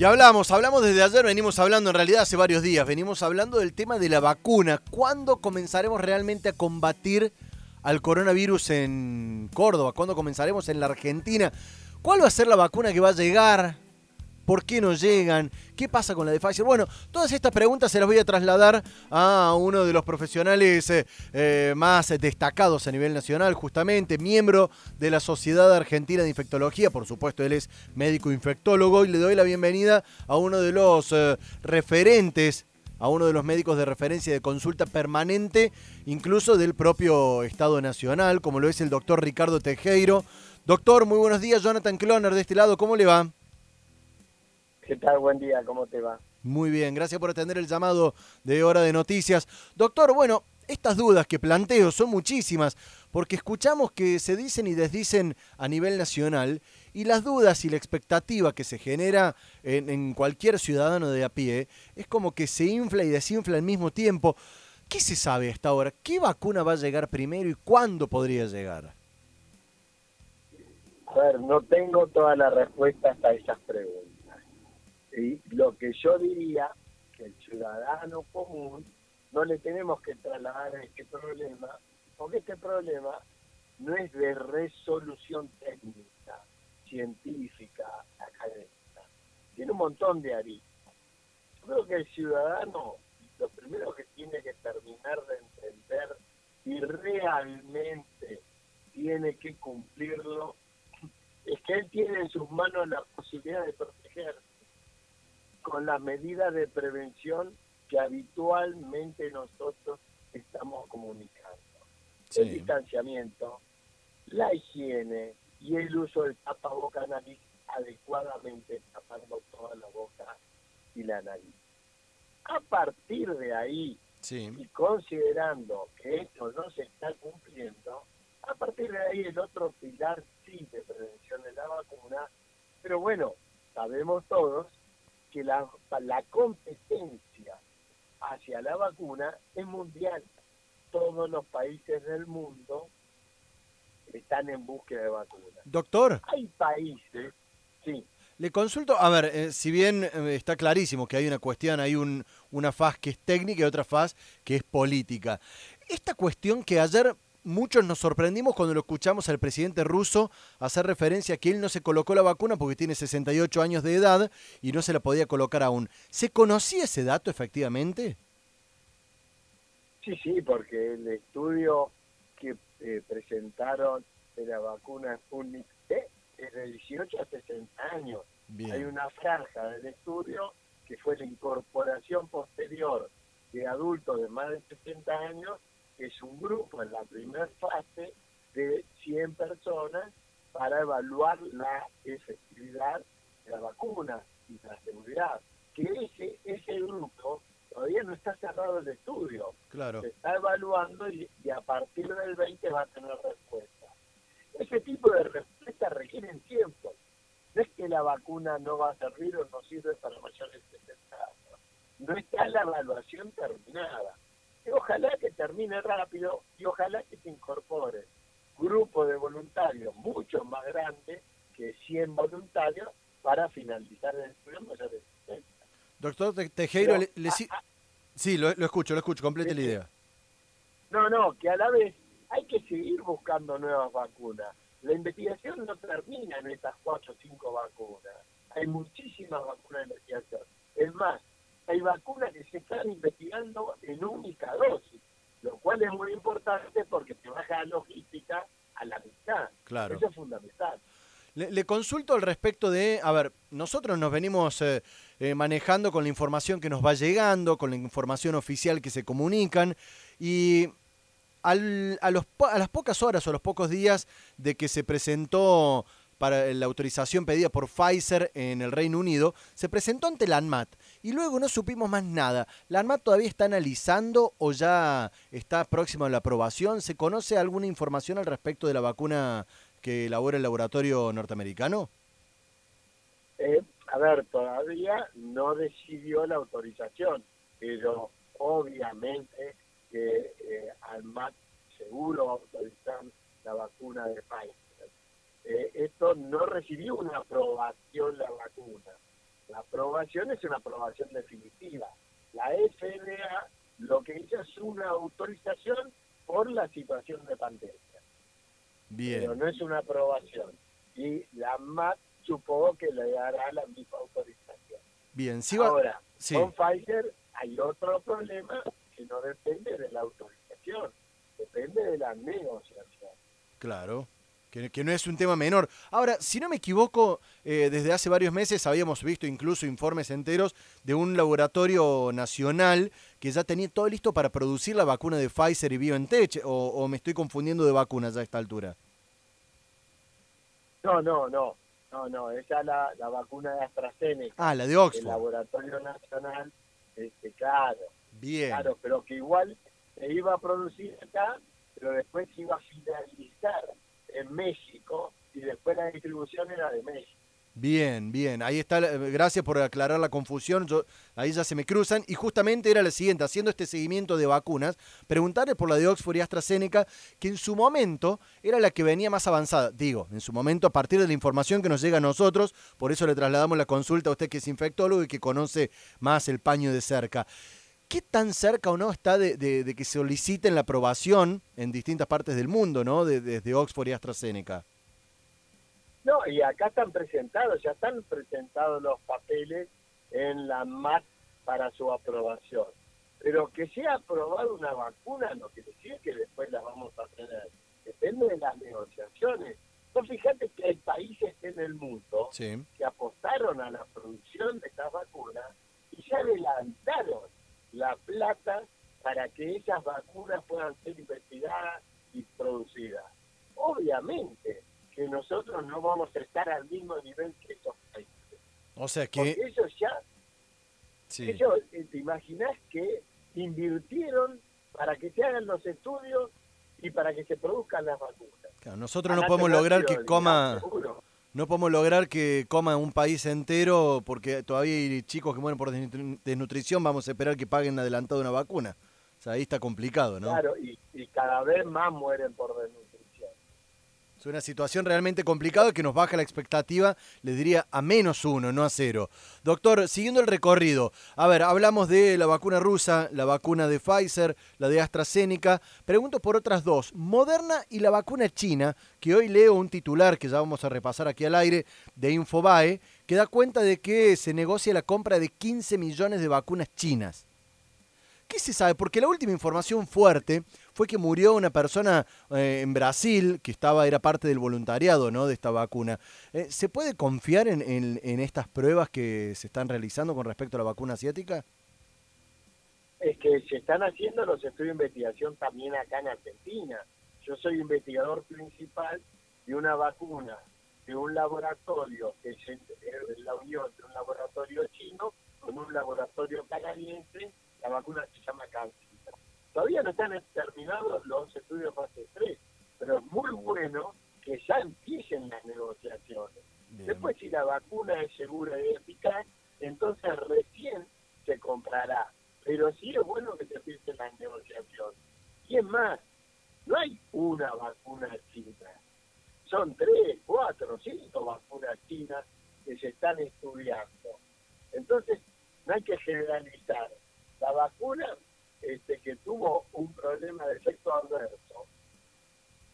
Y hablamos, hablamos desde ayer, venimos hablando en realidad hace varios días, venimos hablando del tema de la vacuna. ¿Cuándo comenzaremos realmente a combatir al coronavirus en Córdoba? ¿Cuándo comenzaremos en la Argentina? ¿Cuál va a ser la vacuna que va a llegar? ¿Por qué no llegan? ¿Qué pasa con la de Pfizer? Bueno, todas estas preguntas se las voy a trasladar a uno de los profesionales eh, eh, más destacados a nivel nacional, justamente, miembro de la Sociedad Argentina de Infectología, por supuesto, él es médico infectólogo y le doy la bienvenida a uno de los eh, referentes a uno de los médicos de referencia de consulta permanente, incluso del propio Estado Nacional, como lo es el doctor Ricardo Tejero. Doctor, muy buenos días, Jonathan Cloner de este lado, ¿cómo le va? ¿Qué tal? Buen día, ¿cómo te va? Muy bien, gracias por atender el llamado de Hora de Noticias. Doctor, bueno, estas dudas que planteo son muchísimas, porque escuchamos que se dicen y desdicen a nivel nacional, y las dudas y la expectativa que se genera en, cualquier ciudadano de a pie es como que se infla y desinfla al mismo tiempo. ¿Qué se sabe hasta ahora? ¿Qué vacuna va a llegar primero y cuándo podría llegar? A ver, no tengo todas las respuestas a esas preguntas. Y lo que yo diría que el ciudadano común no le tenemos que trasladar este problema, porque este problema no es de resolución técnica, científica, académica. Tiene un montón de aristas. creo que el ciudadano lo primero que tiene que terminar de entender y realmente tiene que cumplirlo es que él tiene en sus manos la posibilidad de protegerse con las medidas de prevención que habitualmente nosotros estamos comunicando. El distanciamiento, la higiene y el uso del tapaboca nariz adecuadamente tapando toda la boca y la nariz. A partir de ahí, y considerando que esto no se está cumpliendo, a partir de ahí el otro pilar sí de prevención de la vacuna, pero bueno, sabemos todos que la, la competencia hacia la vacuna es mundial. Todos los países del mundo están en búsqueda de vacunas. Doctor. Hay países, sí. Le consulto, a ver, eh, si bien eh, está clarísimo que hay una cuestión, hay un, una faz que es técnica y otra faz que es política. Esta cuestión que ayer muchos nos sorprendimos cuando lo escuchamos al presidente ruso hacer referencia a que él no se colocó la vacuna porque tiene 68 años de edad y no se la podía colocar aún. ¿Se conocía ese dato efectivamente? Sí, sí, porque el estudio que eh, presentaron de la vacuna Sputnik es de 18 a 60 años. Hay una franja del estudio que fue la incorporación posterior de adultos de más de 60 años es un grupo en la primera fase de 100 personas para evaluar la efectividad de la vacuna y la seguridad. Que ese, ese grupo todavía no está cerrado el estudio. Claro. Se está evaluando y, a partir del 20 va a tener respuesta. Ese tipo de respuestas requieren tiempo. No es que la vacuna no va a servir o no sirve para mayores de 60 años. No está la evaluación terminada ojalá que termine rápido y ojalá que se incorpore grupo de voluntarios mucho más grande que 100 voluntarios para finalizar el programa Doctor Tejero, sí, lo, escucho, lo escucho, complete la idea. No, no, que a la vez hay que seguir buscando nuevas vacunas. La investigación no termina en estas cuatro o cinco vacunas. Hay muchísimas vacunas de investigación. Es más, hay vacunas que se están investigando en única dosis, lo cual es muy importante porque te baja la logística a la mitad. Claro. Eso es fundamental. Le, consulto al respecto de, a ver, nosotros nos venimos eh, eh, manejando con la información que nos va llegando, con la información oficial que se comunican y al, a, los, a las pocas horas o a los pocos días de que se presentó para la autorización pedida por Pfizer en el Reino Unido, se presentó ante la ANMAT y luego no supimos más nada. ¿La ANMAT todavía está analizando o ya está próximo a la aprobación? ¿Se conoce alguna información al respecto de la vacuna que elabora el laboratorio norteamericano? Eh, a ver, todavía no decidió la autorización, pero obviamente que eh, ANMAT seguro va a autorizar la vacuna de Pfizer. Eh, esto no recibió una aprobación la vacuna. La aprobación es una aprobación definitiva. La FDA lo que hizo es una autorización por la situación de pandemia. Bien. Pero no es una aprobación. Y la MAT supongo que le dará la misma autorización. Bien, si va... Ahora, sí. con Pfizer hay otro problema que no depende de la autorización, depende de la negociación. Claro. Que, que no es un tema menor. Ahora, si no me equivoco, eh, desde hace varios meses habíamos visto incluso informes enteros de un laboratorio nacional que ya tenía todo listo para producir la vacuna de Pfizer y BioNTech, o, o me estoy confundiendo de vacunas a esta altura. No, no, no, no, no, esa es la, la vacuna de AstraZeneca, Ah, la de el Oxford. laboratorio nacional, este, claro, Bien. claro, pero que igual se iba a producir acá, pero después se iba a finalizar en México y después la distribución era de México. Bien, bien. Ahí está. Gracias por aclarar la confusión. Ahí ya se me cruzan. Y justamente era la siguiente, haciendo este seguimiento de vacunas, preguntarle por la de Oxford y AstraZeneca, que en su momento era la que venía más avanzada. Digo, en su momento, a partir de la información que nos llega a nosotros, por eso le trasladamos la consulta a usted que es infectólogo y que conoce más el paño de cerca. ¿Qué tan cerca o no está de, de- de que soliciten la aprobación en distintas partes del mundo, ¿no? De- desde Oxford y AstraZeneca. No, y acá están presentados, ya están presentados los papeles en la MAT para su aprobación. Pero que sea aprobada una vacuna no quiere decir que después la vamos a tener. Depende de las negociaciones. No fíjate que hay países en el mundo Sí. que apostaron a la producción de estas vacunas y ya adelantaron la plata para que esas vacunas puedan ser investigadas y producidas. Obviamente que nosotros no vamos a estar al mismo nivel que esos países. O sea Porque que... ellos ya, Sí. ellos, eh, te imaginas que invirtieron para que se hagan los estudios y para que se produzcan las vacunas. Claro, nosotros no podemos lograr que coma... seguro. No podemos lograr que coma un país entero porque todavía hay chicos que mueren por desnutri- desnutrición, vamos a esperar que paguen adelantado una vacuna. O sea, ahí está complicado, ¿no? Claro, y, y cada vez más mueren por desnutrición. Es una situación realmente complicada que nos baja la expectativa, les diría, a menos uno, no a cero. Doctor, siguiendo el recorrido, a ver, hablamos de la vacuna rusa, la vacuna de Pfizer, la de AstraZeneca. Pregunto por otras dos, Moderna y la vacuna china, que hoy leo un titular que ya vamos a repasar aquí al aire de Infobae, que da cuenta de que se negocia la compra de 15 millones de vacunas chinas. ¿Qué se sabe? Porque la última información fuerte fue que murió una persona eh, en Brasil que estaba era parte del voluntariado ¿no? de esta vacuna. Eh, ¿Se puede confiar en, estas pruebas que se están realizando con respecto a la vacuna asiática? Es que se están haciendo los estudios de investigación también acá en Argentina. Yo soy investigador principal de una vacuna de un laboratorio que es en la unión de un laboratorio chino con un laboratorio canadiense. La vacuna se llama CanSino. Todavía no están terminados los estudios fase 3, pero es muy bueno que ya empiecen las negociaciones. Después, si la vacuna es segura y eficaz, entonces recién se comprará. Pero sí es bueno que se empiecen las negociaciones. Y es más, no hay una vacuna china. Son tres, cuatro, cinco vacunas chinas que se están estudiando. Entonces, no hay que generalizar. La vacuna este, que tuvo un problema de efecto adverso,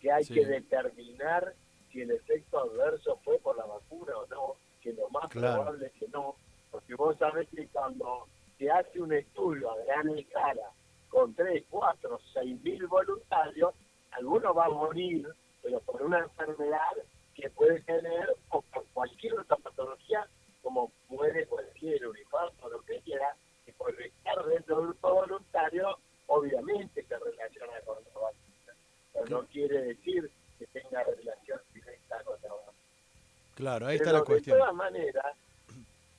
que hay Sí. que determinar si el efecto adverso fue por la vacuna o no, que lo más Claro. probable es que no, porque vos sabés que cuando se hace un estudio a gran escala con 3, 4, 6 mil voluntarios, alguno va a morir, pero por una enfermedad que puede tener o por cualquier otra patología, como puede cualquier infarto o lo que quiera, por estar dentro de un grupo voluntario, obviamente se relaciona con la vacuna. Pero no quiere decir que tenga relación directa con la vacuna. Claro, ahí está Pero la cuestión. De todas maneras,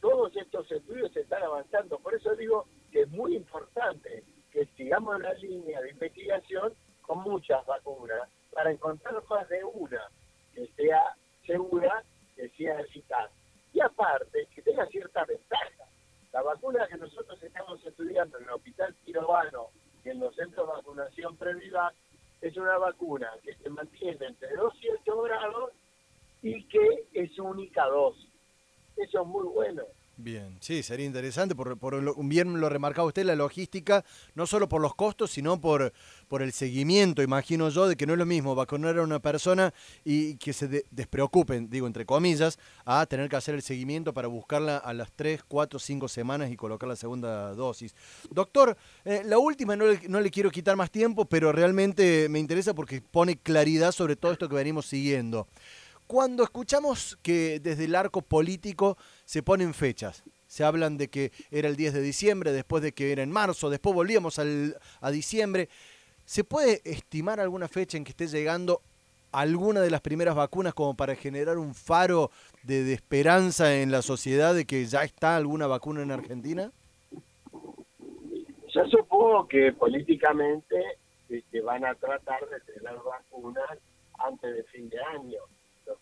todos estos estudios están avanzando. Por eso digo que es muy importante que sigamos la línea de investigación con muchas vacunas para encontrar más de una que sea segura, que sea eficaz. Y aparte, que tenga cierta ventaja. La vacuna que nosotros estamos estudiando en el Hospital Tirobano y en los centros de vacunación previa es una vacuna que se mantiene entre 2 y 8 grados y que es única dosis. Eso es muy bueno. Bien, sí, sería interesante, por, por lo, bien lo remarcaba usted, la logística, no solo por los costos, sino por, por el seguimiento, imagino yo, de que no es lo mismo vacunar a una persona y que se de, despreocupen, digo entre comillas, a tener que hacer el seguimiento para buscarla a las 3, 4, 5 semanas y colocar la segunda dosis. Doctor, eh, la última no le, no le quiero quitar más tiempo, pero realmente me interesa porque pone claridad sobre todo esto que venimos siguiendo cuando escuchamos que desde el arco político se ponen fechas, se hablan de que era el 10 de diciembre, después de que era en marzo, después volvíamos al, a diciembre, ¿se puede estimar alguna fecha en que esté llegando alguna de las primeras vacunas como para generar un faro de, esperanza en la sociedad de que ya está alguna vacuna en Argentina? Yo supongo que políticamente este, van a tratar de tener vacunas antes de fin de año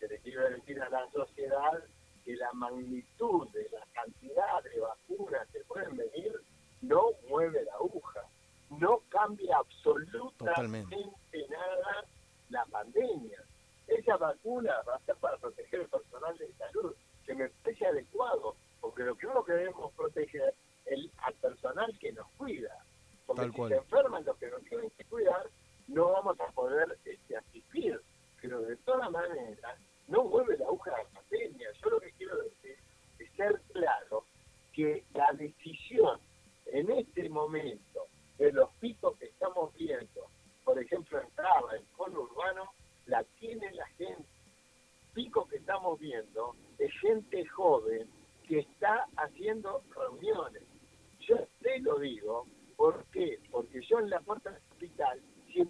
que le quiero decir a la sociedad que la magnitud de la cantidad de vacunas que pueden venir no mueve la aguja, no cambia absolutamente nada la pandemia. Esa vacuna va a ser para proteger el personal de salud, que me parece adecuado, porque lo que uno queremos proteger es al personal que nos cuida. Porque si se enferman los que nos tienen que cuidar, no vamos a poder este, asistir pero de todas maneras no mueve la aguja de la pandemia. Yo lo que quiero decir es ser claro que la decisión en este momento de los picos que estamos viendo, por ejemplo en Traba, en cono urbano, la tiene la gente. Pico que estamos viendo es gente joven que está haciendo reuniones. Yo te lo digo, ¿por qué? Porque yo en la puerta del hospital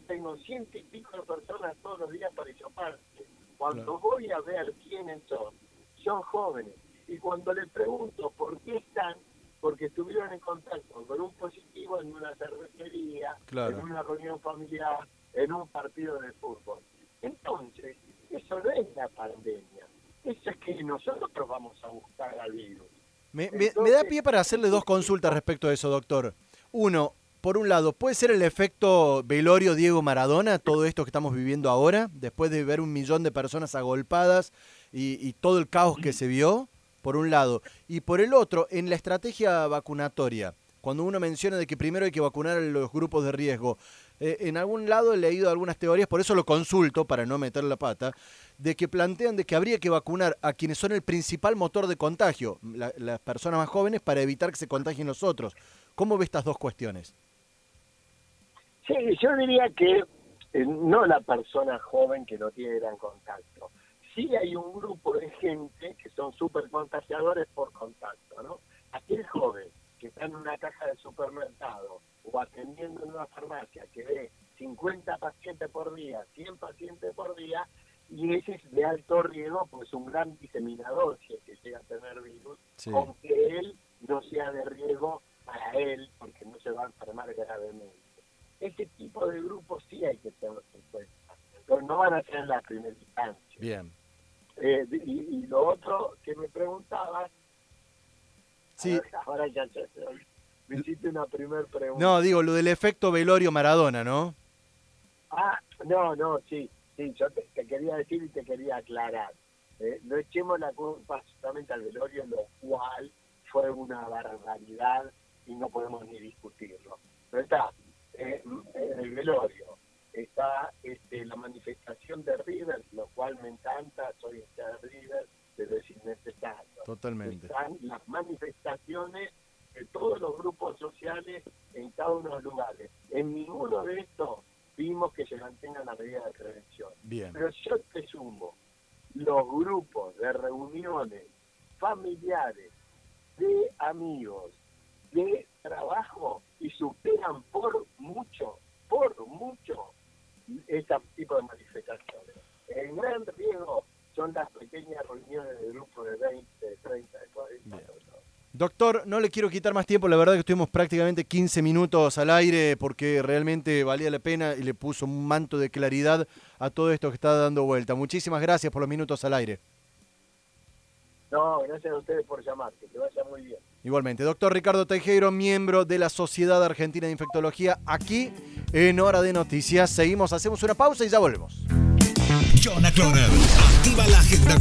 tengo ciento y pico de personas todos los días para parte. Cuando voy a ver quiénes son, son jóvenes. Y cuando les pregunto por qué están, porque estuvieron en contacto con un positivo en una cervecería, en una reunión familiar, en un partido de fútbol. Entonces, eso no es la pandemia. Eso es que nosotros vamos a buscar al virus. Me, da pie para hacerle dos consultas respecto a eso, doctor. Uno, por un lado, ¿puede ser el efecto velorio Diego Maradona, todo esto que estamos viviendo ahora, después de ver un millón de personas agolpadas y, todo el caos que se vio? Por un lado. Y por el otro, en la estrategia vacunatoria, cuando uno menciona de que primero hay que vacunar a los grupos de riesgo, eh, en algún lado he leído algunas teorías, por eso lo consulto para no meter la pata, de que plantean de que habría que vacunar a quienes son el principal motor de contagio, las personas más jóvenes, para evitar que se contagien los otros. ¿Cómo ve estas dos cuestiones? Sí, yo diría que eh, no la persona joven que no tiene gran contacto. Sí hay un grupo de gente que son súper contagiadores por contacto, ¿no? Aquel joven que está en una caja de supermercado o atendiendo en una farmacia que ve 50 pacientes por día, 100 pacientes por día, y ese es de alto riesgo, pues es un gran diseminador si es que llega a tener virus, aunque él no sea de riesgo para él, porque no se va a enfermar gravemente ese tipo de grupos sí hay que tenerlos en cuenta, pero no van a ser en la primera instancia. Bien. Eh, y, lo otro que me preguntabas, sí. ahora ya, me hiciste una primera pregunta. No, digo, lo del efecto velorio Maradona, ¿no? Ah, no, no, sí, sí, yo te, quería decir y te quería aclarar. Eh, no echemos la culpa solamente al velorio, lo cual fue una barbaridad y no podemos ni discutirlo. Pero está, en el velorio está este, la manifestación de River, lo cual me encanta, soy este de River, pero es innecesario. Totalmente. Están las manifestaciones de todos los grupos sociales en cada uno de los lugares. En ninguno de estos vimos que se mantengan la medida de prevención. Bien. Pero yo te sumo, los grupos de reuniones familiares, de amigos, de trabajo y superan por mucho, por mucho, ese tipo de manifestaciones. El gran riesgo son las pequeñas reuniones de grupos de 20, 30, 40 Doctor, no le quiero quitar más tiempo, la verdad que estuvimos prácticamente 15 minutos al aire porque realmente valía la pena y le puso un manto de claridad a todo esto que está dando vuelta. Muchísimas gracias por los minutos al aire. No, gracias a ustedes por llamar, que te vaya muy bien. Igualmente, doctor Ricardo Tejero, miembro de la Sociedad Argentina de Infectología, aquí en Hora de Noticias. Seguimos, hacemos una pausa y ya volvemos. activa la agenda